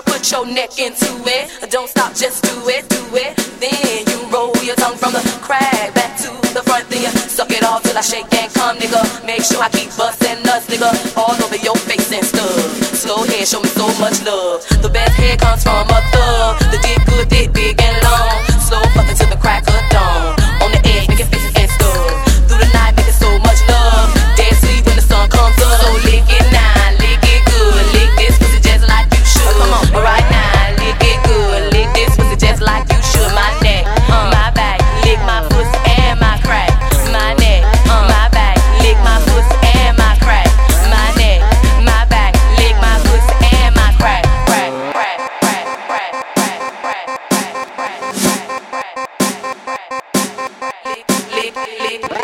gotta put your neck into it. Don't stop, just do it, do it. Then you roll your tongue from the crack back to the front. Then you suck it all till I shake and come, nigga. Make sure I keep busting nuts, nigga, all over your face and stuff. Slow head, show me so much love. The best head comes from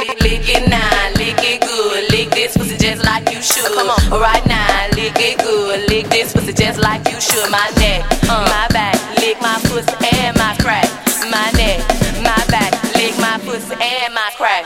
lick, lick, lick it now, lick it good. Lick this pussy just like you should. Come on, right now, lick it good. Lick this pussy just like you should. My neck, uh. my back, lick my pussy and my crack. My neck, my back, lick my pussy and my crack.